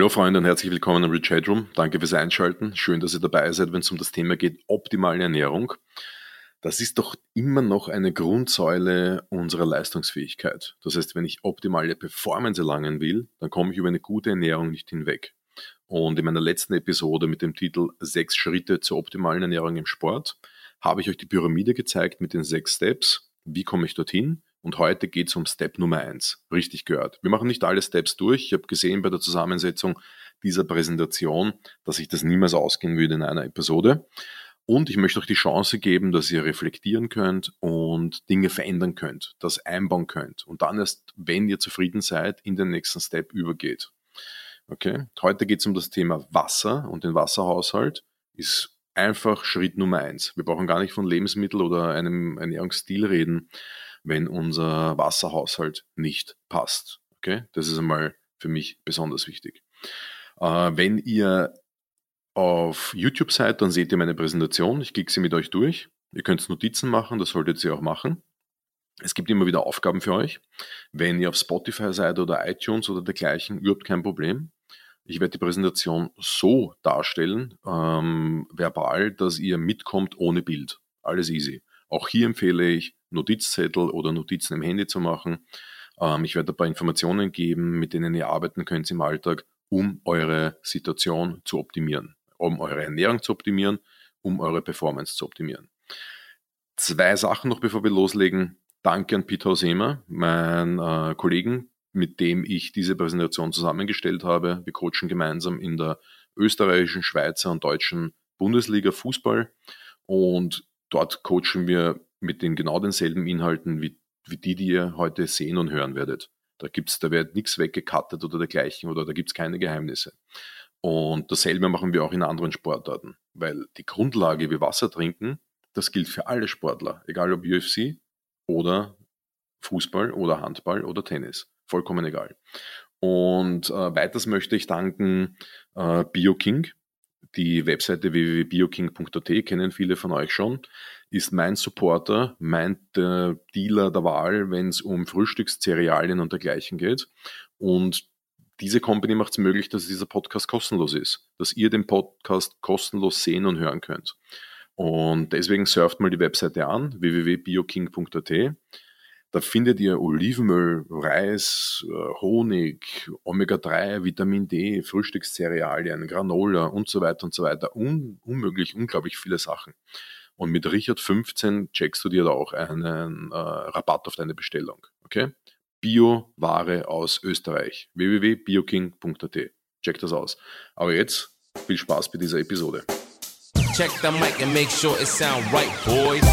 Hallo Freunde und herzlich willkommen im Rich Headroom. Danke fürs Einschalten. Schön, dass ihr dabei seid, wenn es um das Thema geht, optimale Ernährung. Das ist doch immer noch eine Grundsäule unserer Leistungsfähigkeit. Das heißt, wenn ich optimale Performance erlangen will, dann komme ich über eine gute Ernährung nicht hinweg. Und in meiner letzten Episode mit dem Titel Sechs Schritte zur optimalen Ernährung im Sport habe ich euch die Pyramide gezeigt mit den sechs Steps. Wie komme ich dorthin? Und heute geht es um Step Nummer eins. Richtig gehört. Wir machen nicht alle Steps durch. Ich habe gesehen bei der Zusammensetzung dieser Präsentation, dass ich das niemals ausgehen würde in einer Episode. Und ich möchte euch die Chance geben, dass ihr reflektieren könnt und Dinge verändern könnt, das einbauen könnt. Und dann erst, wenn ihr zufrieden seid, in den nächsten Step übergeht. Okay? Heute geht es um das Thema Wasser und den Wasserhaushalt. Ist einfach Schritt Nummer eins. Wir brauchen gar nicht von Lebensmittel oder einem Ernährungsstil reden wenn unser Wasserhaushalt nicht passt. Okay, das ist einmal für mich besonders wichtig. Äh, wenn ihr auf YouTube seid, dann seht ihr meine Präsentation. Ich klicke sie mit euch durch. Ihr könnt Notizen machen, das solltet ihr auch machen. Es gibt immer wieder Aufgaben für euch. Wenn ihr auf Spotify seid oder iTunes oder dergleichen, überhaupt kein Problem. Ich werde die Präsentation so darstellen, ähm, verbal, dass ihr mitkommt ohne Bild. Alles easy. Auch hier empfehle ich, Notizzettel oder Notizen im Handy zu machen. Ähm, ich werde ein paar Informationen geben, mit denen ihr arbeiten könnt im Alltag, um eure Situation zu optimieren, um eure Ernährung zu optimieren, um eure Performance zu optimieren. Zwei Sachen noch, bevor wir loslegen. Danke an Peter Hosema, meinen äh, Kollegen, mit dem ich diese Präsentation zusammengestellt habe. Wir coachen gemeinsam in der österreichischen, Schweizer und deutschen Bundesliga Fußball und dort coachen wir mit den genau denselben Inhalten wie, wie die, die ihr heute sehen und hören werdet. Da gibt's, da wird nichts weggekattet oder dergleichen oder da gibt's keine Geheimnisse. Und dasselbe machen wir auch in anderen Sportarten, weil die Grundlage wie Wasser trinken, das gilt für alle Sportler, egal ob UFC oder Fußball oder Handball oder Tennis. Vollkommen egal. Und äh, weiters möchte ich danken äh, BioKing, die Webseite www.bioking.at kennen viele von euch schon, ist mein Supporter, mein äh, Dealer der Wahl, wenn es um Frühstückszerealien und dergleichen geht. Und diese Company macht es möglich, dass dieser Podcast kostenlos ist, dass ihr den Podcast kostenlos sehen und hören könnt. Und deswegen surft mal die Webseite an, www.bioking.at. Da findet ihr Olivenöl, Reis, äh, Honig, Omega-3, Vitamin D, Frühstückscerealien, Granola und so weiter und so weiter. Un unmöglich, unglaublich viele Sachen. Und mit Richard 15 checkst du dir da auch einen äh, Rabatt auf deine Bestellung. Okay? Bio-Ware aus Österreich. www.bioking.at. Check das aus. Aber jetzt viel Spaß bei dieser Episode. Check the mic and make sure it sound right, boys.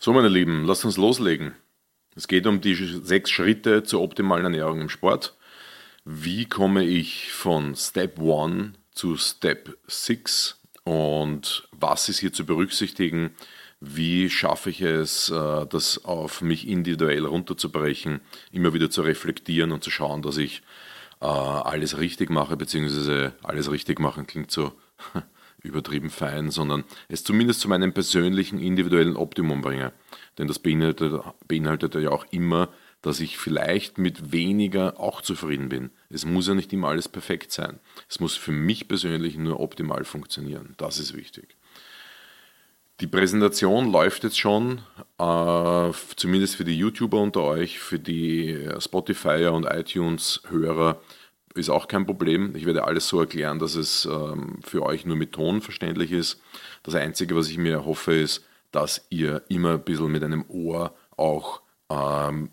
So, meine Lieben, lasst uns loslegen. Es geht um die sechs Schritte zur optimalen Ernährung im Sport. Wie komme ich von Step 1 zu Step 6 und was ist hier zu berücksichtigen? Wie schaffe ich es, äh, das auf mich individuell runterzubrechen, immer wieder zu reflektieren und zu schauen, dass ich äh, alles richtig mache, beziehungsweise alles richtig machen klingt so übertrieben fein, sondern es zumindest zu meinem persönlichen individuellen Optimum bringe. Denn das beinhaltet, beinhaltet ja auch immer, dass ich vielleicht mit weniger auch zufrieden bin. Es muss ja nicht immer alles perfekt sein. Es muss für mich persönlich nur optimal funktionieren. Das ist wichtig. Die Präsentation läuft jetzt schon, äh, zumindest für die YouTuber unter euch, für die Spotify und iTunes-Hörer ist auch kein Problem. Ich werde alles so erklären, dass es ähm, für euch nur mit Ton verständlich ist. Das Einzige, was ich mir hoffe, ist, dass ihr immer ein bisschen mit einem Ohr auch, ähm,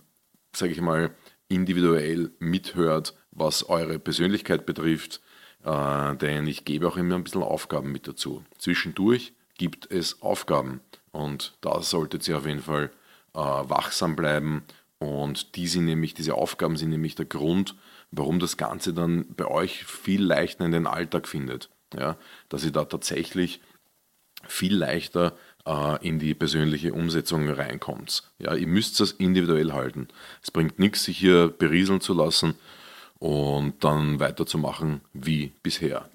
sage ich mal, individuell mithört, was eure Persönlichkeit betrifft. Äh, denn ich gebe auch immer ein bisschen Aufgaben mit dazu. Zwischendurch gibt es Aufgaben und da solltet ihr auf jeden Fall äh, wachsam bleiben. Und die sind nämlich, diese Aufgaben sind nämlich der Grund, warum das Ganze dann bei euch viel leichter in den Alltag findet. Ja, dass ihr da tatsächlich viel leichter in die persönliche Umsetzung reinkommt. Ja, ihr müsst das individuell halten. Es bringt nichts, sich hier berieseln zu lassen und dann weiterzumachen wie bisher.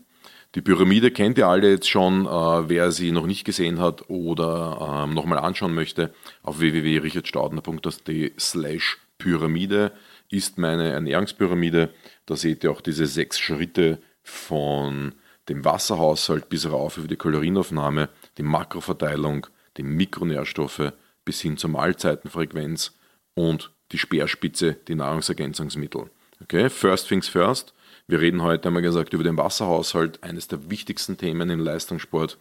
Die Pyramide kennt ihr alle jetzt schon, äh, wer sie noch nicht gesehen hat oder ähm, nochmal anschauen möchte, auf www.richardstaudner.at slash Pyramide ist meine Ernährungspyramide. Da seht ihr auch diese sechs Schritte von dem Wasserhaushalt bis rauf über die Kalorienaufnahme, die Makroverteilung, die Mikronährstoffe bis hin zur Mahlzeitenfrequenz und die Speerspitze, die Nahrungsergänzungsmittel. Okay, first things first. Wir reden heute, wir gesagt, über den Wasserhaushalt, eines der wichtigsten Themen im Leistungssport,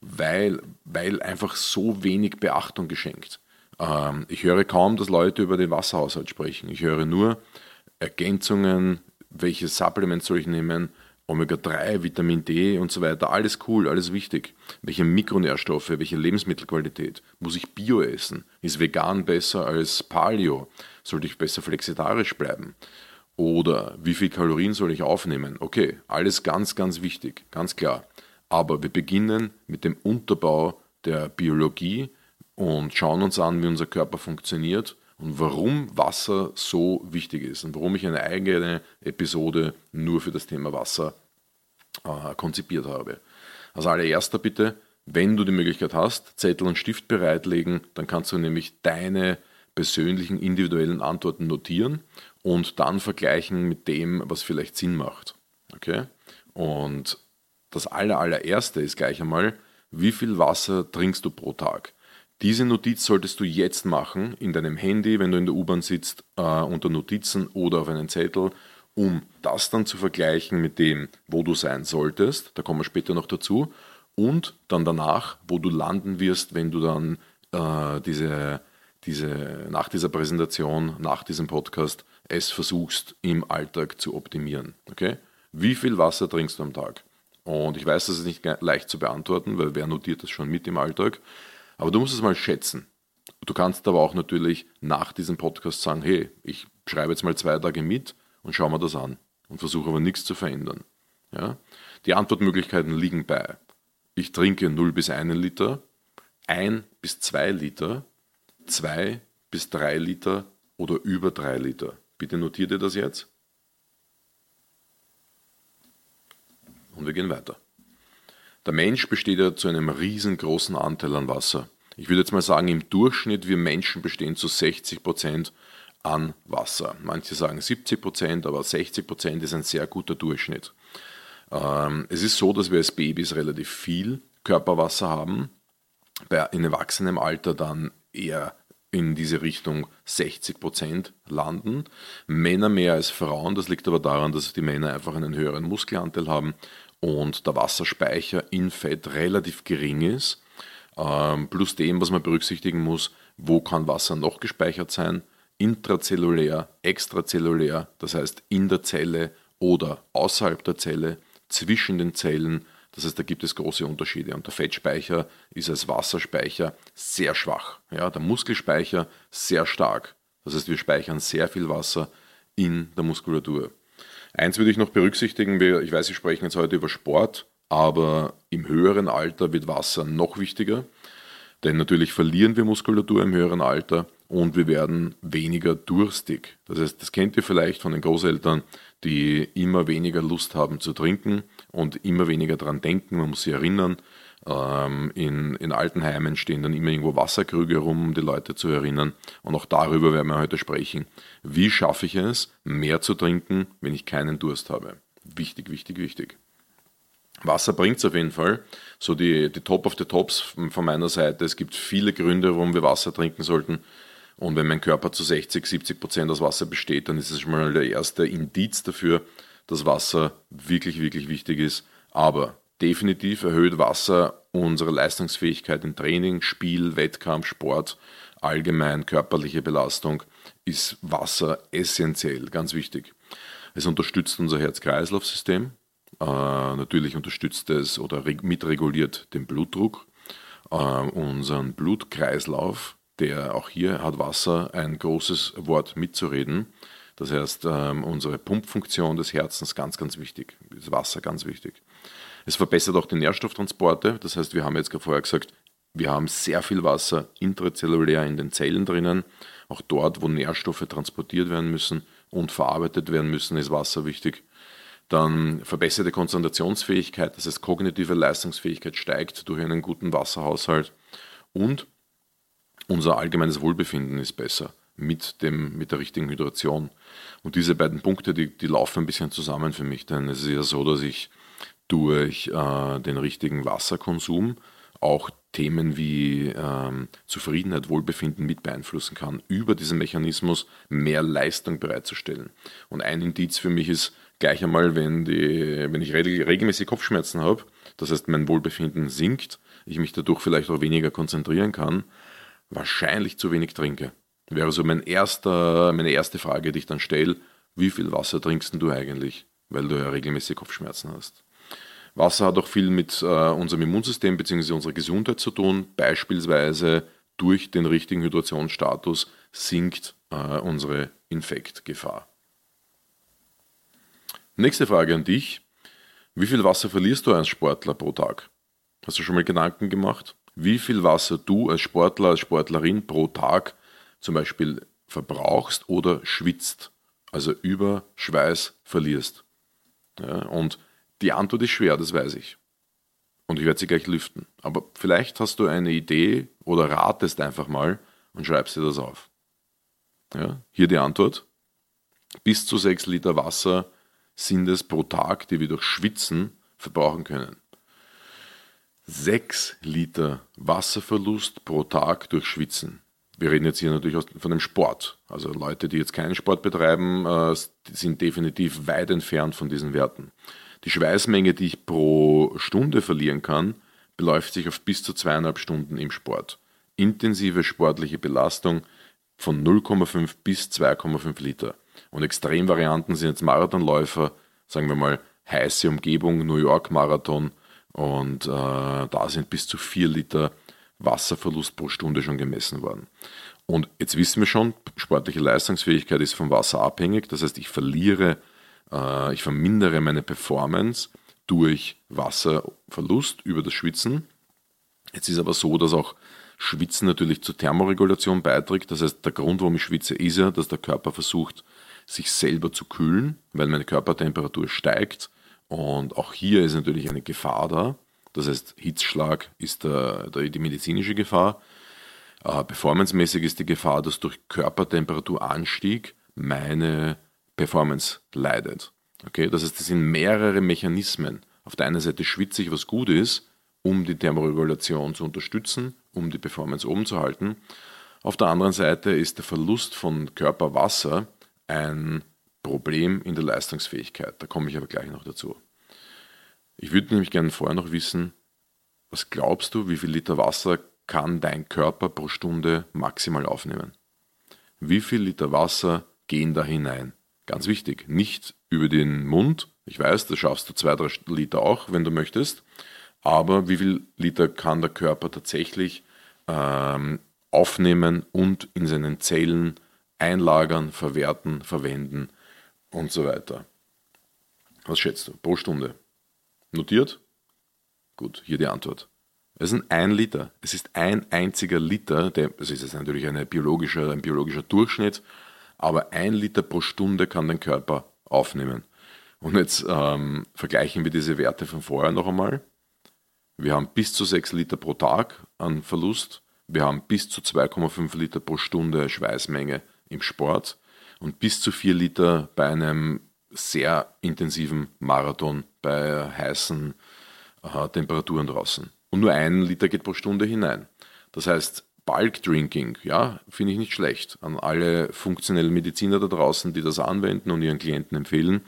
weil, weil einfach so wenig Beachtung geschenkt. Ähm, ich höre kaum, dass Leute über den Wasserhaushalt sprechen. Ich höre nur Ergänzungen, welche Supplements soll ich nehmen, Omega-3, Vitamin D und so weiter, alles cool, alles wichtig. Welche Mikronährstoffe, welche Lebensmittelqualität? Muss ich Bio essen? Ist vegan besser als Paleo? Sollte ich besser flexitarisch bleiben? Oder wie viel Kalorien soll ich aufnehmen? Okay, alles ganz, ganz wichtig, ganz klar. Aber wir beginnen mit dem Unterbau der Biologie und schauen uns an, wie unser Körper funktioniert und warum Wasser so wichtig ist und warum ich eine eigene Episode nur für das Thema Wasser äh, konzipiert habe. Als allererster bitte, wenn du die Möglichkeit hast, Zettel und Stift bereitlegen, dann kannst du nämlich deine persönlichen individuellen Antworten notieren und dann vergleichen mit dem, was vielleicht Sinn macht. Okay? Und das aller, allererste ist gleich einmal, wie viel Wasser trinkst du pro Tag? Diese Notiz solltest du jetzt machen, in deinem Handy, wenn du in der U-Bahn sitzt, äh, unter Notizen oder auf einen Zettel, um das dann zu vergleichen mit dem, wo du sein solltest, da kommen wir später noch dazu, und dann danach, wo du landen wirst, wenn du dann äh, diese, diese, nach dieser Präsentation, nach diesem Podcast, es versuchst im Alltag zu optimieren. Okay? Wie viel Wasser trinkst du am Tag? Und ich weiß, das ist nicht leicht zu beantworten, weil wer notiert das schon mit im Alltag. Aber du musst es mal schätzen. Du kannst aber auch natürlich nach diesem Podcast sagen, hey, ich schreibe jetzt mal zwei Tage mit und schaue mir das an und versuche aber nichts zu verändern. Ja? Die Antwortmöglichkeiten liegen bei, ich trinke 0 bis 1 Liter, 1 bis 2 Liter, 2 bis 3 Liter oder über 3 Liter. Bitte notiert ihr das jetzt. Und wir gehen weiter. Der Mensch besteht ja zu einem riesengroßen Anteil an Wasser. Ich würde jetzt mal sagen, im Durchschnitt, wir Menschen bestehen zu 60 Prozent an Wasser. Manche sagen 70 Prozent, aber 60 Prozent ist ein sehr guter Durchschnitt. Ähm, es ist so, dass wir als Babys relativ viel Körperwasser haben, in erwachsenem Alter dann eher in diese Richtung 60 Prozent landen. Männer mehr als Frauen, das liegt aber daran, dass die Männer einfach einen höheren Muskelanteil haben und der Wasserspeicher in Fett relativ gering ist. Ähm, plus dem, was man berücksichtigen muss, wo kann Wasser noch gespeichert sein? Intrazellulär, extrazellulär, das heißt in der Zelle oder außerhalb der Zelle, zwischen den Zellen. Das heißt, da gibt es große Unterschiede. Und der Fettspeicher ist als Wasserspeicher sehr schwach. Ja, der Muskelspeicher sehr stark. Das heißt, wir speichern sehr viel Wasser in der Muskulatur. Eins würde ich noch berücksichtigen, ich weiß, wir sprechen jetzt heute über Sport, aber im höheren Alter wird Wasser noch wichtiger, denn natürlich verlieren wir Muskulatur im höheren Alter und wir werden weniger durstig. Das heißt, das kennt ihr vielleicht von den Großeltern, die immer weniger Lust haben zu trinken und immer weniger daran denken, man muss sie erinnern. Ähm, in, in Altenheimen stehen dann immer irgendwo Wasserkrüge rum, um die Leute zu erinnern. Und auch darüber werden wir heute sprechen. Wie schaffe ich es, mehr zu trinken, wenn ich keinen Durst habe? Wichtig, wichtig, wichtig. Wasser bringt es auf jeden Fall. So die, die Top of the Tops von meiner Seite. Es gibt viele Gründe, warum wir Wasser trinken sollten. Und wenn mein Körper zu 60, 70 Prozent aus Wasser besteht, dann ist es schon mal der erste Indiz dafür, dass Wasser wirklich, wirklich wichtig ist. Aber definitiv erhöht Wasser unsere Leistungsfähigkeit im Training, Spiel, Wettkampf, Sport, allgemein körperliche Belastung, ist Wasser essentiell, ganz wichtig. Es unterstützt unser Herz-Kreislauf-System. Äh, natürlich unterstützt es oder mitreguliert den Blutdruck, äh, unseren Blutkreislauf, der auch hier hat Wasser ein großes Wort mitzureden. Das heißt, äh, unsere Pumpfunktion des Herzens ganz, ganz wichtig. Das Wasser ganz wichtig. Es verbessert auch die Nährstofftransporte. Das heißt, wir haben jetzt vorher gesagt, wir haben sehr viel Wasser intrazellulär in den Zellen drinnen. Auch dort, wo Nährstoffe transportiert werden müssen und verarbeitet werden müssen, ist Wasser wichtig. Dann verbesserte Konzentrationsfähigkeit, das heißt kognitive Leistungsfähigkeit steigt durch einen guten Wasserhaushalt und unser allgemeines Wohlbefinden ist besser mit, dem, mit der richtigen Hydration. Und diese beiden Punkte, die, die laufen ein bisschen zusammen für mich, denn es ist ja so, dass ich durch äh, den richtigen Wasserkonsum auch Themen wie ähm, Zufriedenheit, Wohlbefinden mit beeinflussen kann, über diesen Mechanismus mehr Leistung bereitzustellen. Und ein Indiz für mich ist gleich einmal, wenn, die, wenn ich regelmäßig Kopfschmerzen habe, das heißt mein Wohlbefinden sinkt, ich mich dadurch vielleicht auch weniger konzentrieren kann, wahrscheinlich zu wenig trinke. Wäre so mein erster, meine erste Frage, die ich dann stelle, wie viel Wasser trinkst du eigentlich, weil du ja regelmäßig Kopfschmerzen hast. Wasser hat auch viel mit äh, unserem Immunsystem bzw. unserer Gesundheit zu tun. Beispielsweise durch den richtigen Hydrationsstatus sinkt äh, unsere Infektgefahr. Nächste Frage an dich. Wie viel Wasser verlierst du als Sportler pro Tag? Hast du schon mal Gedanken gemacht? Wie viel Wasser du als Sportler, als Sportlerin pro Tag zum Beispiel verbrauchst oder schwitzt, also über Schweiß verlierst? Ja, und die Antwort ist schwer, das weiß ich. Und ich werde sie gleich lüften. Aber vielleicht hast du eine Idee oder ratest einfach mal und schreibst dir das auf. Ja, hier die Antwort. Bis zu 6 Liter Wasser sind es pro Tag, die wir durch Schwitzen verbrauchen können. 6 Liter Wasserverlust pro Tag durch Schwitzen. Wir reden jetzt hier natürlich von dem Sport. Also Leute, die jetzt keinen Sport betreiben, äh, sind definitiv weit entfernt von diesen Werten. Die Schweißmenge, die ich pro Stunde verlieren kann, beläuft sich auf bis zu zweieinhalb Stunden im Sport. Intensive sportliche Belastung von 0,5 bis 2,5 Liter. Und Extremvarianten sind jetzt Marathonläufer, sagen wir mal heiße Umgebung, New York Marathon. Und äh, da sind bis zu 4 Liter Wasserverlust pro Stunde schon gemessen worden. Und jetzt wissen wir schon, sportliche Leistungsfähigkeit ist vom Wasser abhängig. Das heißt, ich verliere äh, ich vermindere meine Performance durch Wasserverlust über das Schwitzen. Jetzt ist aber so, dass auch Schwitzen natürlich zur Thermoregulation beiträgt. Das heißt, der Grund, warum ich schwitze, ist ja, dass der Körper versucht, sich selber zu kühlen, weil meine Körpertemperatur steigt. Und auch hier ist natürlich eine Gefahr da. Das heißt, Hitzschlag ist der, der, die medizinische Gefahr. Äh, performancemäßig ist die Gefahr, dass durch Körpertemperaturanstieg meine Performance leidet. Okay, das heißt, das sind mehrere Mechanismen. Auf der einen Seite schwitze ich, was gut ist, um die Thermoregulation zu unterstützen, um die Performance oben zu halten. Auf der anderen Seite ist der Verlust von Körperwasser ein Problem in der Leistungsfähigkeit. Da komme ich aber gleich noch dazu. Ich würde nämlich gerne vorher noch wissen, was glaubst du, wie viel Liter Wasser kann dein Körper pro Stunde maximal aufnehmen? Wie viel Liter Wasser gehen da hinein? Ganz wichtig, nicht über den Mund. Ich weiß, da schaffst du zwei, drei Liter auch, wenn du möchtest. Aber wie viel Liter kann der Körper tatsächlich ähm, aufnehmen und in seinen Zellen einlagern, verwerten, verwenden und so weiter? Was schätzt du pro Stunde? Notiert? Gut, hier die Antwort. Es ist ein Liter. Es ist ein einziger Liter. Der, das ist jetzt natürlich eine biologische, ein biologischer Durchschnitt aber ein Liter pro Stunde kann dein Körper aufnehmen. Und jetzt ähm, vergleichen wir diese Werte von vorher noch einmal. Wir haben bis zu 6 Liter pro Tag an Verlust. Wir haben bis zu 2,5 Liter pro Stunde Schweißmenge im Sport und bis zu 4 Liter bei einem sehr intensiven Marathon bei heißen äh, Temperaturen draußen. Und nur ein Liter geht pro Stunde hinein. Das heißt, Bulk Drinking, ja, finde ich nicht schlecht. An alle funktionellen Mediziner da draußen, die das anwenden und ihren Klienten empfehlen,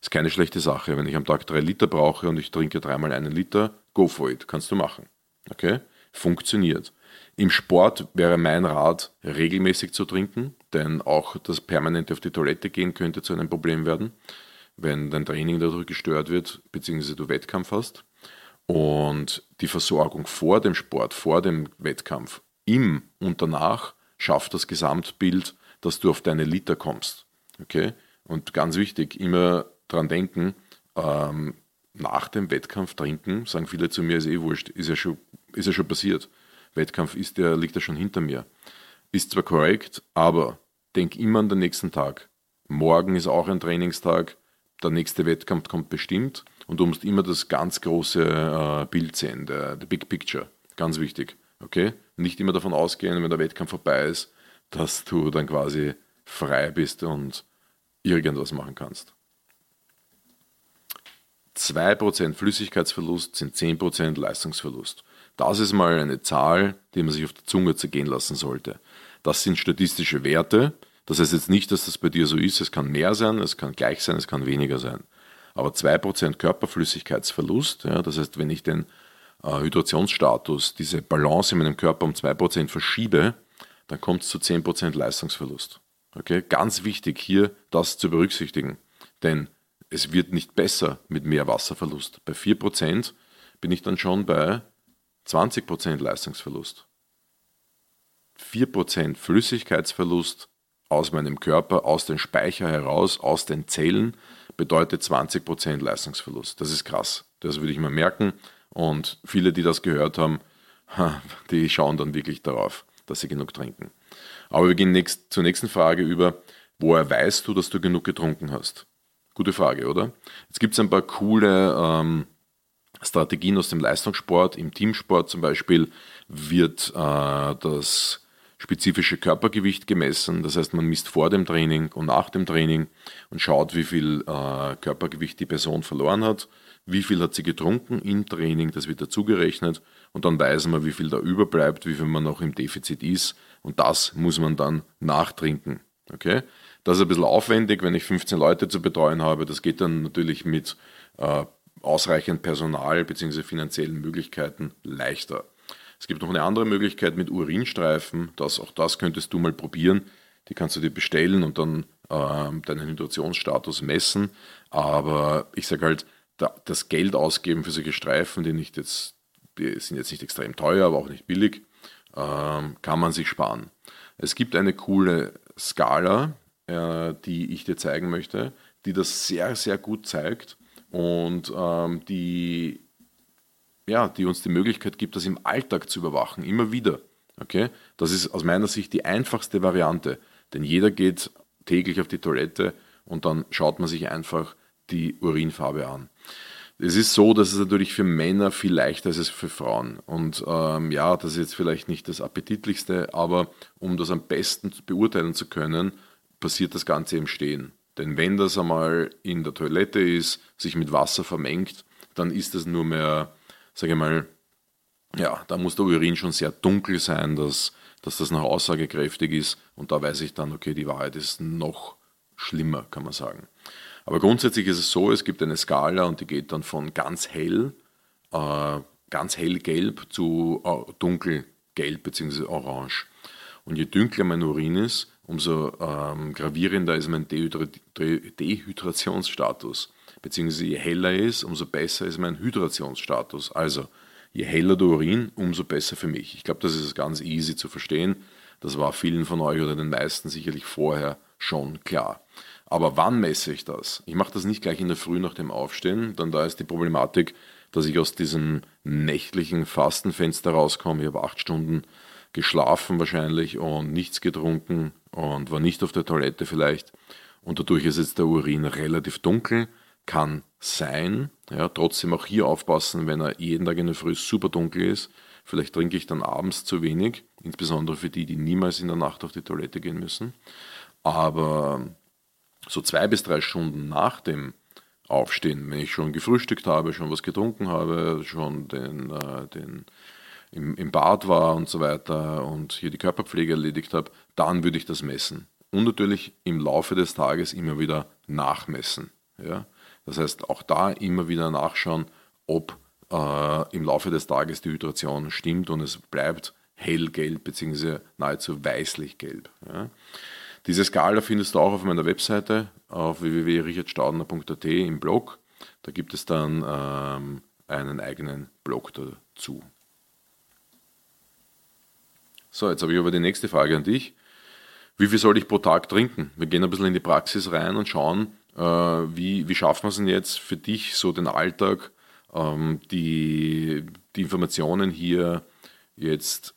ist keine schlechte Sache. Wenn ich am Tag drei Liter brauche und ich trinke dreimal einen Liter, go for it, kannst du machen. Okay? Funktioniert. Im Sport wäre mein Rat, regelmäßig zu trinken, denn auch das permanente auf die Toilette gehen könnte zu einem Problem werden, wenn dein Training dadurch gestört wird, beziehungsweise du Wettkampf hast. Und die Versorgung vor dem Sport, vor dem Wettkampf im und danach schafft das Gesamtbild, dass du auf deine Liter kommst. Okay? Und ganz wichtig, immer dran denken, ähm, nach dem Wettkampf trinken, sagen viele zu mir, ist eh wurscht, ist ja schon, ist ja schon passiert. Wettkampf ist der, liegt ja schon hinter mir. Ist zwar korrekt, aber denk immer an den nächsten Tag. Morgen ist auch ein Trainingstag. der nächste Wettkampf kommt bestimmt und du musst immer das ganz große äh, Bild sehen, der, der Big Picture. Ganz wichtig. Okay? Nicht immer davon ausgehen, wenn der Wettkampf vorbei ist, dass du dann quasi frei bist und irgendwas machen kannst. 2% Flüssigkeitsverlust sind 10% Leistungsverlust. Das ist mal eine Zahl, die man sich auf der Zunge zergehen lassen sollte. Das sind statistische Werte. Das heißt jetzt nicht, dass das bei dir so ist. Es kann mehr sein, es kann gleich sein, es kann weniger sein. Aber 2% Körperflüssigkeitsverlust, ja, das heißt, wenn ich den Hydrationsstatus, diese Balance in meinem Körper um 2% verschiebe, dann kommt es zu 10% Leistungsverlust. Okay? Ganz wichtig hier das zu berücksichtigen, denn es wird nicht besser mit mehr Wasserverlust. Bei 4% bin ich dann schon bei 20% Leistungsverlust. 4% Flüssigkeitsverlust aus meinem Körper, aus dem Speicher heraus, aus den Zellen, bedeutet 20% Leistungsverlust. Das ist krass. Das würde ich mir merken. Und viele, die das gehört haben, die schauen dann wirklich darauf, dass sie genug trinken. Aber wir gehen nächst, zur nächsten Frage über. Woher weißt du, dass du genug getrunken hast? Gute Frage, oder? Jetzt gibt es ein paar coole ähm, Strategien aus dem Leistungssport. Im Teamsport zum Beispiel wird äh, das spezifische Körpergewicht gemessen. Das heißt, man misst vor dem Training und nach dem Training und schaut, wie viel äh, Körpergewicht die Person verloren hat wie viel hat sie getrunken im Training, das wird dazugerechnet und dann weiß man, wie viel da überbleibt, wie viel man noch im Defizit ist und das muss man dann nachtrinken. Okay? Das ist ein bisschen aufwendig, wenn ich 15 Leute zu betreuen habe. Das geht dann natürlich mit äh, ausreichend Personal bzw. finanziellen Möglichkeiten leichter. Es gibt noch eine andere Möglichkeit mit Urinstreifen. Das, auch das könntest du mal probieren. Die kannst du dir bestellen und dann äh, deinen Hydrationsstatus messen. Aber ich sage halt, das Geld ausgeben für solche Streifen, die nicht jetzt, die sind jetzt nicht extrem teuer, aber auch nicht billig, ähm, kann man sich sparen. Es gibt eine coole Skala, äh, die ich dir zeigen möchte, die das sehr, sehr gut zeigt und ähm, die, ja, die uns die Möglichkeit gibt, das im Alltag zu überwachen, immer wieder. Okay? Das ist aus meiner Sicht die einfachste Variante, denn jeder geht täglich auf die Toilette und dann schaut man sich einfach die Urinfarbe an. Es ist so, dass es natürlich für Männer viel leichter ist als für Frauen. Und ähm, ja, das ist jetzt vielleicht nicht das Appetitlichste, aber um das am besten beurteilen zu können, passiert das Ganze im Stehen. Denn wenn das einmal in der Toilette ist, sich mit Wasser vermengt, dann ist das nur mehr, sage ich mal, ja, da muss der Urin schon sehr dunkel sein, dass, dass das noch aussagekräftig ist. Und da weiß ich dann, okay, die Wahrheit ist noch schlimmer, kann man sagen. Aber grundsätzlich ist es so, es gibt eine Skala und die geht dann von ganz hell, äh, ganz hellgelb zu äh, dunkelgelb bzw. orange. Und je dunkler mein Urin ist, umso ähm, gravierender ist mein Dehydra Dehydrationsstatus. Beziehungsweise je heller ist, umso besser ist mein Hydrationsstatus. Also je heller der Urin, umso besser für mich. Ich glaube, das ist ganz easy zu verstehen. Das war vielen von euch oder den meisten sicherlich vorher schon klar. Aber wann messe ich das? Ich mache das nicht gleich in der Früh nach dem Aufstehen, dann da ist die Problematik, dass ich aus diesem nächtlichen Fastenfenster rauskomme. Ich habe acht Stunden geschlafen wahrscheinlich und nichts getrunken und war nicht auf der Toilette vielleicht. Und dadurch ist jetzt der Urin relativ dunkel. Kann sein. Ja, trotzdem auch hier aufpassen, wenn er jeden Tag in der Früh super dunkel ist. Vielleicht trinke ich dann abends zu wenig, insbesondere für die, die niemals in der Nacht auf die Toilette gehen müssen. Aber so zwei bis drei Stunden nach dem Aufstehen, wenn ich schon gefrühstückt habe, schon was getrunken habe, schon den, äh, den im, im Bad war und so weiter und hier die Körperpflege erledigt habe, dann würde ich das messen. Und natürlich im Laufe des Tages immer wieder nachmessen. Ja? Das heißt, auch da immer wieder nachschauen, ob äh, im Laufe des Tages die Hydration stimmt und es bleibt hellgelb bzw. nahezu weißlich gelb. Ja? Diese Skala findest du auch auf meiner Webseite auf www.richardstaudner.at im Blog. Da gibt es dann ähm, einen eigenen Blog dazu. So, jetzt habe ich aber die nächste Frage an dich. Wie viel soll ich pro Tag trinken? Wir gehen ein bisschen in die Praxis rein und schauen, äh, wie, wie schaffen wir es denn jetzt für dich, so den Alltag, ähm, die, die Informationen hier jetzt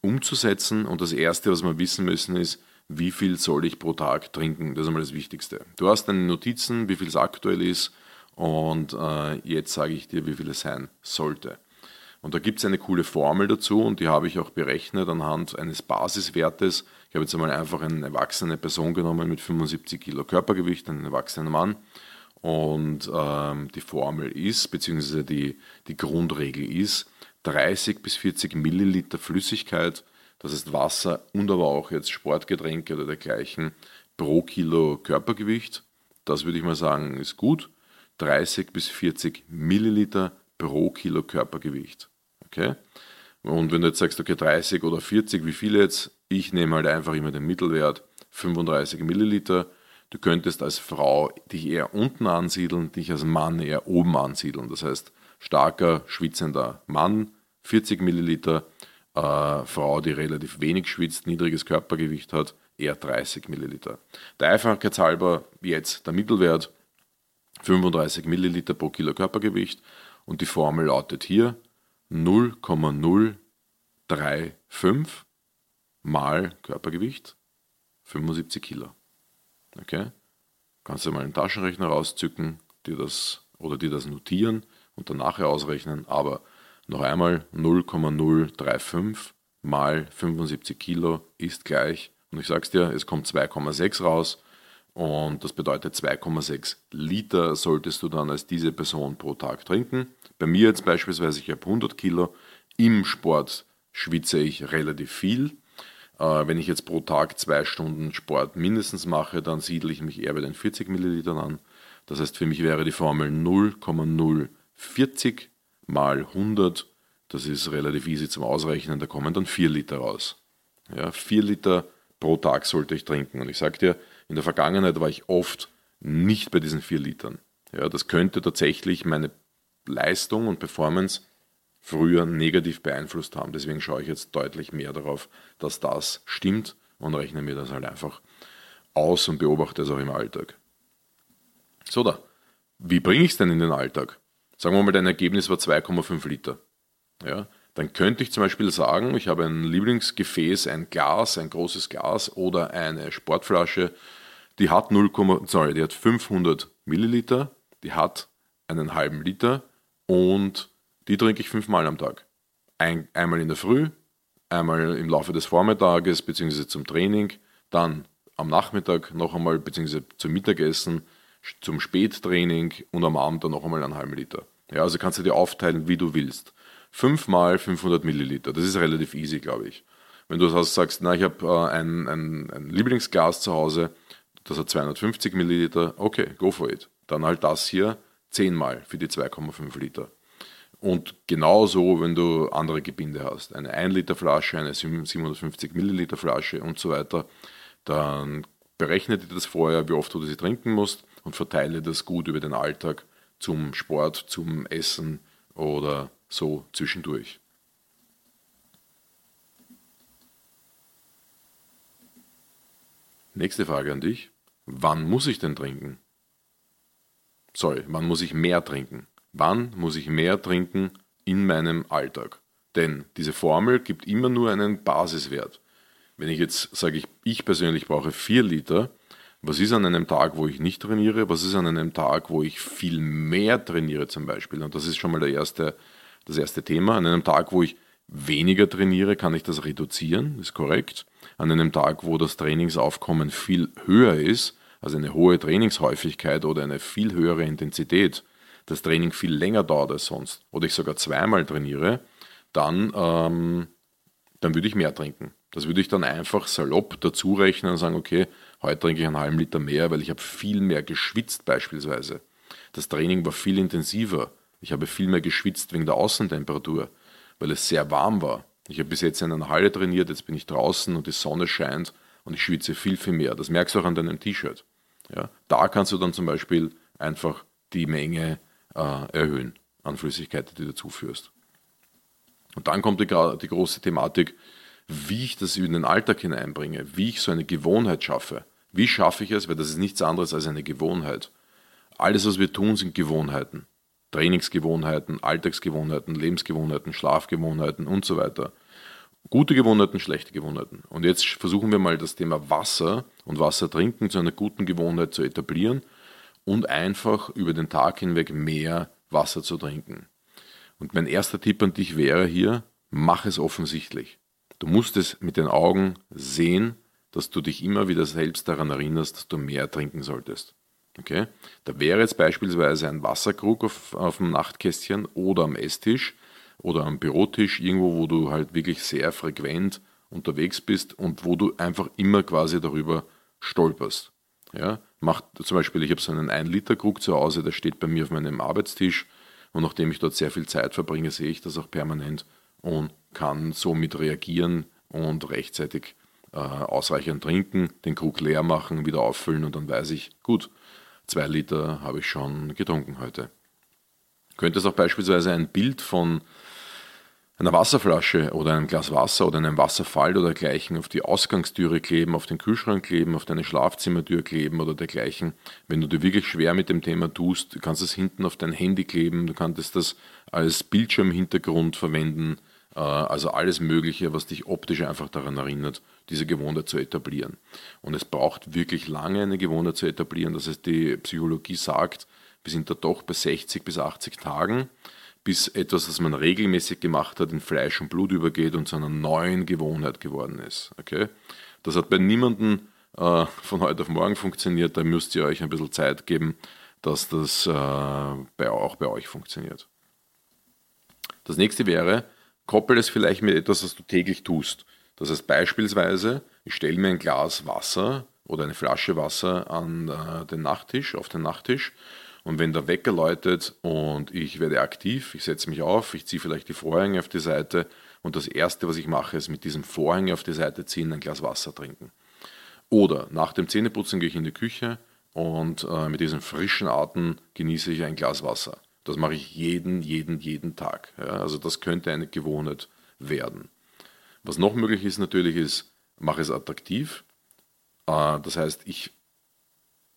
umzusetzen. Und das Erste, was wir wissen müssen, ist, wie viel soll ich pro Tag trinken. Das ist einmal das Wichtigste. Du hast deine Notizen, wie viel es aktuell ist und äh, jetzt sage ich dir, wie viel es sein sollte. Und da gibt es eine coole Formel dazu und die habe ich auch berechnet anhand eines Basiswertes. Ich habe jetzt einmal einfach eine erwachsene Person genommen mit 75 Kilo Körpergewicht, einen erwachsenen Mann. Und ähm, die Formel ist, beziehungsweise die, die Grundregel ist, 30 bis 40 Milliliter Flüssigkeit, das heißt Wasser und aber auch jetzt Sportgetränke oder dergleichen, pro Kilo Körpergewicht. Das würde ich mal sagen, ist gut. 30 bis 40 Milliliter pro Kilo Körpergewicht. Okay? Und wenn du jetzt sagst, okay, 30 oder 40, wie viel jetzt? Ich nehme halt einfach immer den Mittelwert, 35 Milliliter. Du könntest als Frau dich eher unten ansiedeln, dich als Mann eher oben ansiedeln. Das heißt, starker, schwitzender Mann, 40 Milliliter, äh, Frau, die relativ wenig schwitzt, niedriges Körpergewicht hat, eher 30 Milliliter. Der Einfachheitshalber jetzt der Mittelwert 35 Milliliter pro Kilo Körpergewicht und die Formel lautet hier 0,035 mal Körpergewicht 75 Kilo. Okay? Kannst du mal einen Taschenrechner rauszücken, dir das oder dir das notieren und dann nachher ausrechnen, aber noch einmal 0,035 mal 75 Kilo ist gleich, und ich sag's dir, es kommt 2,6 raus und das bedeutet 2,6 Liter solltest du dann als diese Person pro Tag trinken. Bei mir jetzt beispielsweise, ich habe 100 Kilo, im Sport schwitze ich relativ viel. Äh, wenn ich jetzt pro Tag zwei Stunden Sport mindestens mache, dann siedle ich mich eher bei den 40 Millilitern an. Das heißt, für mich wäre die Formel 0,040 mal 100. Das ist relativ easy zum Ausrechnen. Da kommen dann 4 Liter raus. Ja, 4 Liter pro Tag sollte ich trinken. Und ich sage dir, in der Vergangenheit war ich oft nicht bei diesen 4 Litern. Ja, das könnte tatsächlich meine Leistung und Performance früher negativ beeinflusst haben. Deswegen schaue ich jetzt deutlich mehr darauf, dass das stimmt und rechne mir das halt einfach aus und beobachte es auch im Alltag. So da, wie bringe ich es denn in den Alltag? Sagen wir mal, dein Ergebnis war 2,5 Liter. Ja, dann könnte ich zum Beispiel sagen, ich habe ein Lieblingsgefäß, ein Glas, ein großes Glas oder eine Sportflasche, die hat 0, sorry, die hat 500 Milliliter, die hat einen halben Liter und die trinke ich fünfmal am Tag. Ein, einmal in der Früh, einmal im Laufe des Vormittages bzw. zum Training, dann am Nachmittag noch einmal bzw. zum Mittagessen, zum Spättraining und am Abend dann noch einmal einen halben Liter. Ja, also kannst du dir aufteilen, wie du willst. Fünfmal 500 Milliliter, das ist relativ easy, glaube ich. Wenn du sagst, na, ich habe äh, ein, ein, ein Lieblingsglas zu Hause, das hat 250 Milliliter, okay, go for it. Dann halt das hier zehnmal für die 2,5 Liter. Und genauso, wenn du andere Gebinde hast, eine 1 Liter Flasche, eine 750 Milliliter Flasche und so weiter, dann berechne dir das vorher, wie oft du sie trinken musst und verteile das gut über den Alltag zum Sport, zum Essen oder so zwischendurch. Nächste Frage an dich. Wann muss ich denn trinken? Sorry, wann muss ich mehr trinken? Wann muss ich mehr trinken in meinem Alltag? Denn diese Formel gibt immer nur einen Basiswert. Wenn ich jetzt sage, ich, ich persönlich brauche 4 Liter, was ist an einem Tag, wo ich nicht trainiere? Was ist an einem Tag, wo ich viel mehr trainiere zum Beispiel? Und das ist schon mal der erste, das erste Thema. An einem Tag, wo ich weniger trainiere, kann ich das reduzieren, ist korrekt. An einem Tag, wo das Trainingsaufkommen viel höher ist, also eine hohe Trainingshäufigkeit oder eine viel höhere Intensität, das Training viel länger dauert als sonst oder ich sogar zweimal trainiere, dann, ähm, dann würde ich mehr trinken. Das würde ich dann einfach salopp dazu rechnen und sagen, okay, heute trinke ich einen halben Liter mehr, weil ich habe viel mehr geschwitzt beispielsweise. Das Training war viel intensiver. Ich habe viel mehr geschwitzt wegen der Außentemperatur, weil es sehr warm war. Ich habe bis jetzt in einer Halle trainiert, jetzt bin ich draußen und die Sonne scheint und ich schwitze viel, viel mehr. Das merkst du auch an deinem T-Shirt. Ja, da kannst du dann zum Beispiel einfach die Menge äh, erhöhen an Flüssigkeit, die du zuführst. Und dann kommt die, die große Thematik, wie ich das in den Alltag hineinbringe, wie ich so eine Gewohnheit schaffe. Wie schaffe ich es? Weil das ist nichts anderes als eine Gewohnheit. Alles, was wir tun, sind Gewohnheiten. Trainingsgewohnheiten, Alltagsgewohnheiten, Lebensgewohnheiten, Schlafgewohnheiten und so weiter. Gute Gewohnheiten, schlechte Gewohnheiten. Und jetzt versuchen wir mal das Thema Wasser und Wasser trinken zu einer guten Gewohnheit zu etablieren und einfach über den Tag hinweg mehr Wasser zu trinken. Und mein erster Tipp an dich wäre hier, mach es offensichtlich. Du musst es mit den Augen sehen, dass du dich immer wieder selbst daran erinnerst, dass du mehr trinken solltest. Okay? Da wäre jetzt beispielsweise ein Wasserkrug auf, auf dem Nachtkästchen oder am Esstisch oder am Bürotisch, irgendwo, wo du halt wirklich sehr frequent unterwegs bist und wo du einfach immer quasi darüber stolperst. Ja? Macht, zum Beispiel, ich habe so einen 1-Liter-Krug zu Hause, der steht bei mir auf meinem Arbeitstisch und nachdem ich dort sehr viel Zeit verbringe, sehe ich das auch permanent und kann somit reagieren und rechtzeitig äh, ausreichend trinken, den Krug leer machen, wieder auffüllen und dann weiß ich, gut, zwei Liter habe ich schon getrunken heute. Könnte es auch beispielsweise ein Bild von einer Wasserflasche oder einem Glas Wasser oder einem Wasserfall oder dergleichen auf die Ausgangstüre kleben, auf den Kühlschrank kleben, auf deine Schlafzimmertür kleben oder dergleichen. Wenn du dir wirklich schwer mit dem Thema tust, du kannst es hinten auf dein Handy kleben, du kannst das als Bildschirmhintergrund verwenden, also alles Mögliche, was dich optisch einfach daran erinnert, diese Gewohnheit zu etablieren. Und es braucht wirklich lange, eine Gewohnheit zu etablieren. Das heißt, die Psychologie sagt, wir sind da doch bei 60 bis 80 Tagen bis etwas, das man regelmäßig gemacht hat, in Fleisch und Blut übergeht und zu einer neuen Gewohnheit geworden ist. Okay? Das hat bei niemandem äh, von heute auf morgen funktioniert, da müsst ihr euch ein bisschen Zeit geben, dass das äh, bei, auch bei euch funktioniert. Das nächste wäre, koppel es vielleicht mit etwas, was du täglich tust. Das heißt beispielsweise, ich stelle mir ein Glas Wasser oder eine Flasche Wasser an äh, den Nachttisch, auf den Nachttisch und wenn der Wecker läutet und ich werde aktiv, ich setze mich auf, ich ziehe vielleicht die Vorhänge auf die Seite und das Erste, was ich mache, ist mit diesem Vorhänge auf die Seite ziehen, ein Glas Wasser trinken. Oder nach dem Zähneputzen gehe ich in die Küche und äh, mit diesem frischen Atem genieße ich ein Glas Wasser. Das mache ich jeden, jeden, jeden Tag. Ja, also das könnte eine Gewohnheit werden. Was noch möglich ist natürlich ist, mache es attraktiv. Äh, das heißt, ich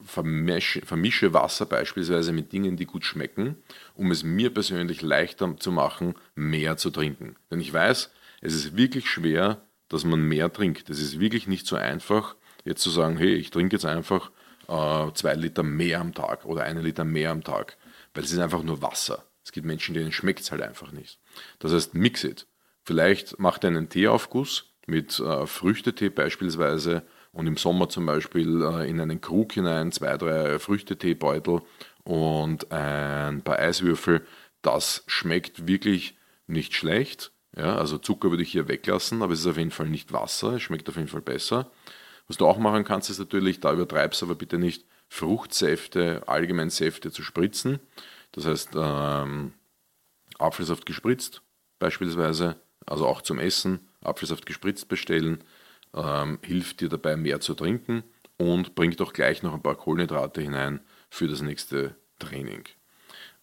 vermische, vermische Wasser beispielsweise mit Dingen, die gut schmecken, um es mir persönlich leichter zu machen, mehr zu trinken. Denn ich weiß, es ist wirklich schwer, dass man mehr trinkt. Es ist wirklich nicht so einfach, jetzt zu sagen, hey, ich trinke jetzt einfach äh, zwei Liter mehr am Tag oder einen Liter mehr am Tag, weil es ist einfach nur Wasser. Es gibt Menschen, denen schmeckt es halt einfach nicht. Das heißt, mix it. Vielleicht macht ihr einen Teeaufguss mit äh, Früchtetee beispielsweise und im Sommer zum Beispiel äh, in einen Krug hinein zwei, drei Früchteteebeutel und ein paar Eiswürfel. Das schmeckt wirklich nicht schlecht. Ja, also Zucker würde ich hier weglassen, aber es ist auf jeden Fall nicht Wasser, es schmeckt auf jeden Fall besser. Was du auch machen kannst, ist natürlich, da übertreibst aber bitte nicht, Fruchtsäfte, allgemein Säfte zu spritzen. Das heißt, ähm, Apfelsaft gespritzt beispielsweise, also auch zum Essen, Apfelsaft gespritzt bestellen ähm, hilft dir dabei mehr zu trinken und bringt auch gleich noch ein paar Kohlenhydrate hinein für das nächste Training.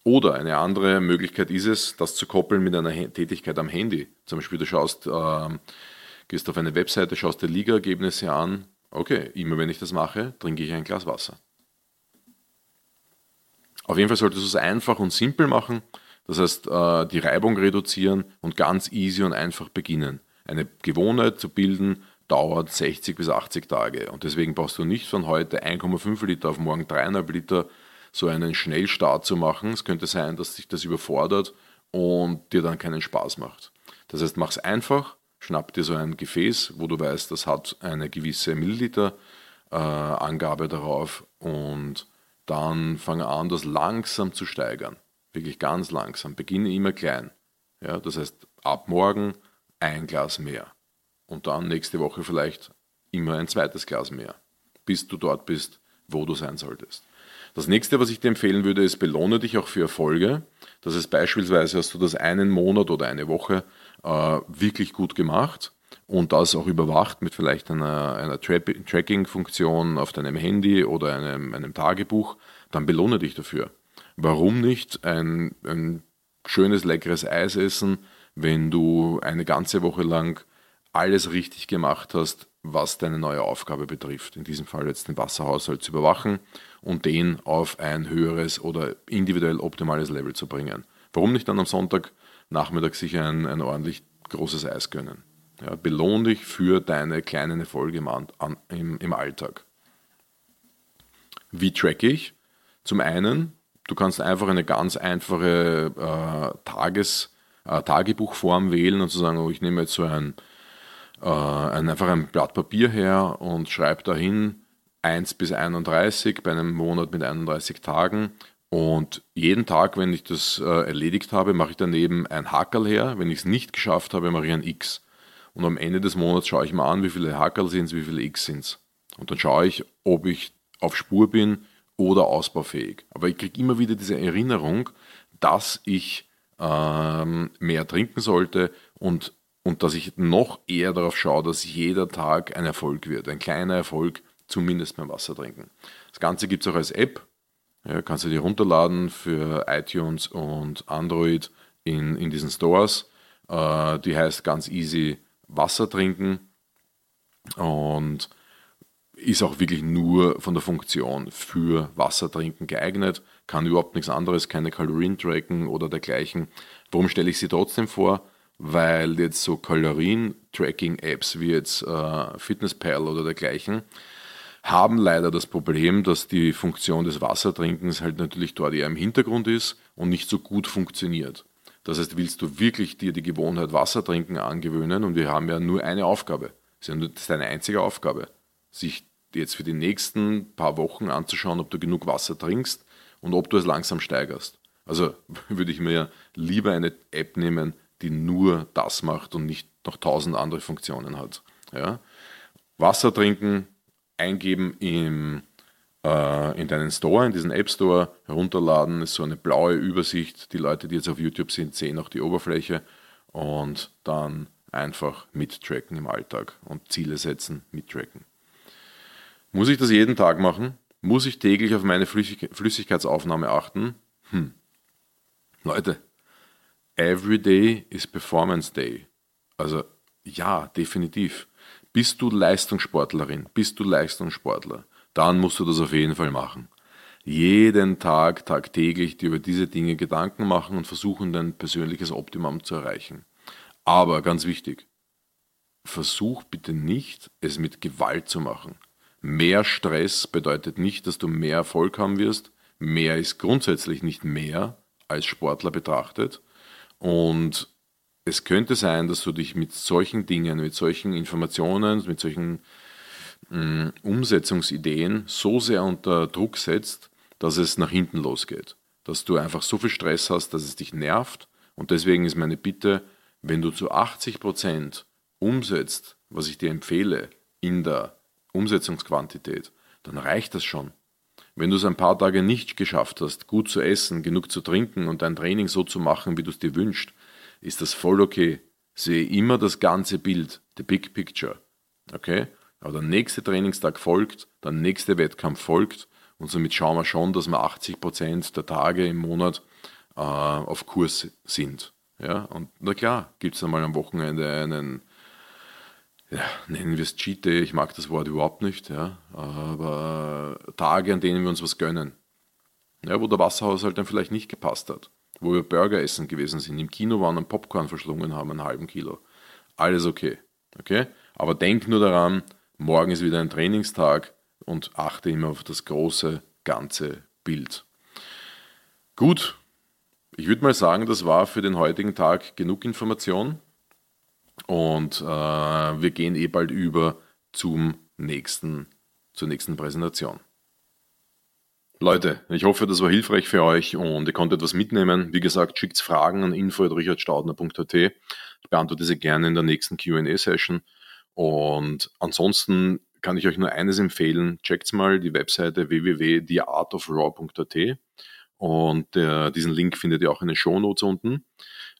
Oder eine andere Möglichkeit ist es, das zu koppeln mit einer Tätigkeit am Handy. Zum Beispiel, du schaust, äh, gehst auf eine Webseite, schaust dir Liga-Ergebnisse an. Okay, immer wenn ich das mache, trinke ich ein Glas Wasser. Auf jeden Fall solltest du es einfach und simpel machen. Das heißt, äh, die Reibung reduzieren und ganz easy und einfach beginnen. Eine Gewohnheit zu bilden, dauert 60 bis 80 Tage. Und deswegen brauchst du nicht von heute 1,5 Liter auf morgen 3,5 Liter so einen Schnellstart zu machen. Es könnte sein, dass dich das überfordert und dir dann keinen Spaß macht. Das heißt, mach es einfach, schnapp dir so ein Gefäß, wo du weißt, das hat eine gewisse Milliliter-Angabe äh, darauf und dann fange an, das langsam zu steigern. Wirklich ganz langsam. Beginne immer klein. Ja, das heißt, ab morgen ein Glas mehr und dann nächste Woche vielleicht immer ein zweites Glas mehr, bis du dort bist, wo du sein solltest. Das nächste, was ich dir empfehlen würde, ist, belohne dich auch für Erfolge. Das ist beispielsweise, hast du das einen Monat oder eine Woche äh, wirklich gut gemacht und das auch überwacht mit vielleicht einer, einer Tra Tracking-Funktion auf deinem Handy oder einem, einem Tagebuch, dann belohne dich dafür. Warum nicht ein, ein schönes, leckeres Eis essen, wenn du eine ganze Woche lang alles richtig gemacht hast, was deine neue Aufgabe betrifft. In diesem Fall jetzt den Wasserhaushalt zu überwachen und den auf ein höheres oder individuell optimales Level zu bringen. Warum nicht dann am Sonntag Nachmittag sich ein, ein ordentlich großes Eis gönnen? Ja, belohn dich für deine kleinen Erfolge im, im, im Alltag. Wie tracke ich? Zum einen, du kannst einfach eine ganz einfache äh, Tages, äh, Tagebuchform wählen und zu sagen, oh, ich nehme jetzt so ein, äh, ein, einfach ein Blatt Papier her und schreibe dahin 1 bis 31 bei einem Monat mit 31 Tagen. Und jeden Tag, wenn ich das äh, erledigt habe, mache ich daneben ein Hackerl her. Wenn ich es nicht geschafft habe, mache ich ein X. Und am Ende des Monats schaue ich mal an, wie viele Hackerl sind es, wie viele X sind es. Und dann schaue ich, ob ich auf Spur bin oder ausbaufähig. Aber ich kriege immer wieder diese Erinnerung, dass ich ähm, mehr trinken sollte und, und dass ich noch eher darauf schaue, dass jeder Tag ein Erfolg wird. Ein kleiner Erfolg, zumindest beim Wasser trinken. Das Ganze gibt es auch als App. Ja, kannst du dir runterladen für iTunes und Android in, in diesen Stores. Äh, die heißt ganz easy Wasser trinken und ist auch wirklich nur von der Funktion für Wasser trinken geeignet, kann überhaupt nichts anderes, keine Kalorien tracken oder dergleichen. Warum stelle ich sie trotzdem vor? Weil jetzt so Kalorien-Tracking-Apps wie jetzt äh, FitnessPal oder dergleichen haben leider das Problem, dass die Funktion des Wassertrinkens halt natürlich dort eher im Hintergrund ist und nicht so gut funktioniert. Das heißt, willst du wirklich dir die Gewohnheit Wasser trinken angewöhnen und wir haben ja nur eine Aufgabe. Das ist deine einzige Aufgabe, sich jetzt für die nächsten paar Wochen anzuschauen, ob du genug Wasser trinkst und ob du es langsam steigerst. Also würde ich mir lieber eine App nehmen, die nur das macht und nicht noch tausend andere Funktionen hat. Ja? Wasser trinken, eingeben im, in deinen Store, in diesen App Store, herunterladen, ist so eine blaue Übersicht. Die Leute, die jetzt auf YouTube sind, sehen auch die Oberfläche und dann einfach mittracken im Alltag und Ziele setzen, mittracken. Muss ich das jeden Tag machen? Muss ich täglich auf meine Flüssigkeitsaufnahme achten? Hm. Leute, every day is Performance Day. Also ja, definitiv. Bist du Leistungssportlerin, bist du Leistungssportler, dann musst du das auf jeden Fall machen. Jeden Tag, tagtäglich dir über diese Dinge Gedanken machen und versuchen, dein persönliches Optimum zu erreichen. Aber ganz wichtig, versuch bitte nicht, es mit Gewalt zu machen. Mehr Stress bedeutet nicht, dass du mehr Erfolg haben wirst. Mehr ist grundsätzlich nicht mehr als Sportler betrachtet. Und es könnte sein, dass du dich mit solchen Dingen, mit solchen Informationen, mit solchen Umsetzungsideen so sehr unter Druck setzt, dass es nach hinten losgeht. Dass du einfach so viel Stress hast, dass es dich nervt. Und deswegen ist meine Bitte, wenn du zu 80 Prozent umsetzt, was ich dir empfehle, in der Umsetzungsquantität, dann reicht das schon. Wenn du es ein paar Tage nicht geschafft hast, gut zu essen, genug zu trinken und dein Training so zu machen, wie du es dir wünschst, ist das voll okay. Sehe immer das ganze Bild, the big picture. Okay? Aber der nächste Trainingstag folgt, der nächste Wettkampf folgt und somit schauen wir schon, dass wir 80% der Tage im Monat äh, auf Kurs sind. Ja? Und na klar, gibt es einmal am Wochenende einen, ja, nennen wir es Cheat Day, ich mag das Wort überhaupt nicht, ja? aber Tage, an denen wir uns was gönnen. Ja, wo der Wasserhaushalt dann vielleicht nicht gepasst hat wo wir Burger essen gewesen sind, im Kino waren und Popcorn verschlungen haben, einen halben Kilo. Alles okay. Okay? Aber denk nur daran, morgen ist wieder ein Trainingstag und achte immer auf das große, ganze Bild. Gut, ich würde mal sagen, das war für den heutigen Tag genug Information und äh, wir gehen eh bald über zum nächsten, zur nächsten Präsentation. Leute, ich hoffe, das war hilfreich für euch und ihr konntet etwas mitnehmen. Wie gesagt, schickt Fragen an info.richardstaudner.at. Ich beantworte sie gerne in der nächsten QA-Session. Und ansonsten kann ich euch nur eines empfehlen. Checkt mal die Webseite www.theartofraw.at und äh, diesen Link findet ihr auch in den Shownotes unten.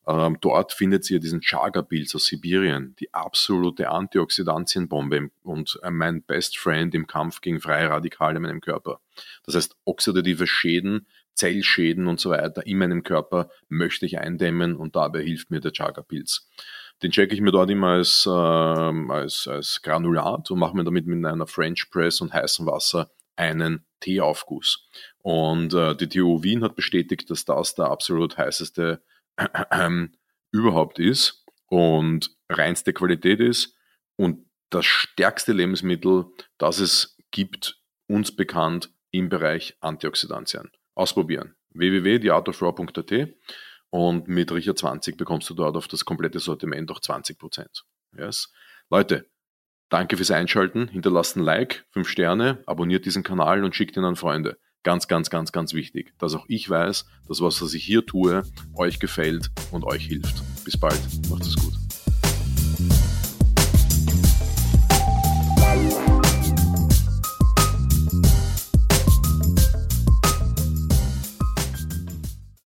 Ähm, dort findet ihr diesen Chaga-Pilz aus Sibirien, die absolute Antioxidantienbombe und äh, mein Best Friend im Kampf gegen freie Radikale in meinem Körper. Das heißt, oxidative Schäden, Zellschäden und so weiter in meinem Körper möchte ich eindämmen und dabei hilft mir der Chaga-Pilz. Den checke ich mir dort immer als, äh, als, als Granulat und mache mir damit mit einer French Press und heißem Wasser einen Teeaufguss. Und äh, die TU Wien hat bestätigt, dass das der absolut heißeste überhaupt ist. und reinste Qualität ist und das stärkste Lebensmittel, das es gibt, uns bekannt im Bereich Antioxidantien. Ausprobieren. www.theartofraw.at und mit Richard 20 bekommst du dort auf das komplette Sortiment auch 20%. Yes. Leute, danke fürs Einschalten. Hinterlasst ein Like, 5 Sterne, abonniert diesen Kanal und schickt ihn an Freunde. Ganz, ganz, ganz, ganz wichtig, dass auch ich weiß, dass was, was ich hier tue, euch gefällt und euch hilft. Bis bald. Macht es gut.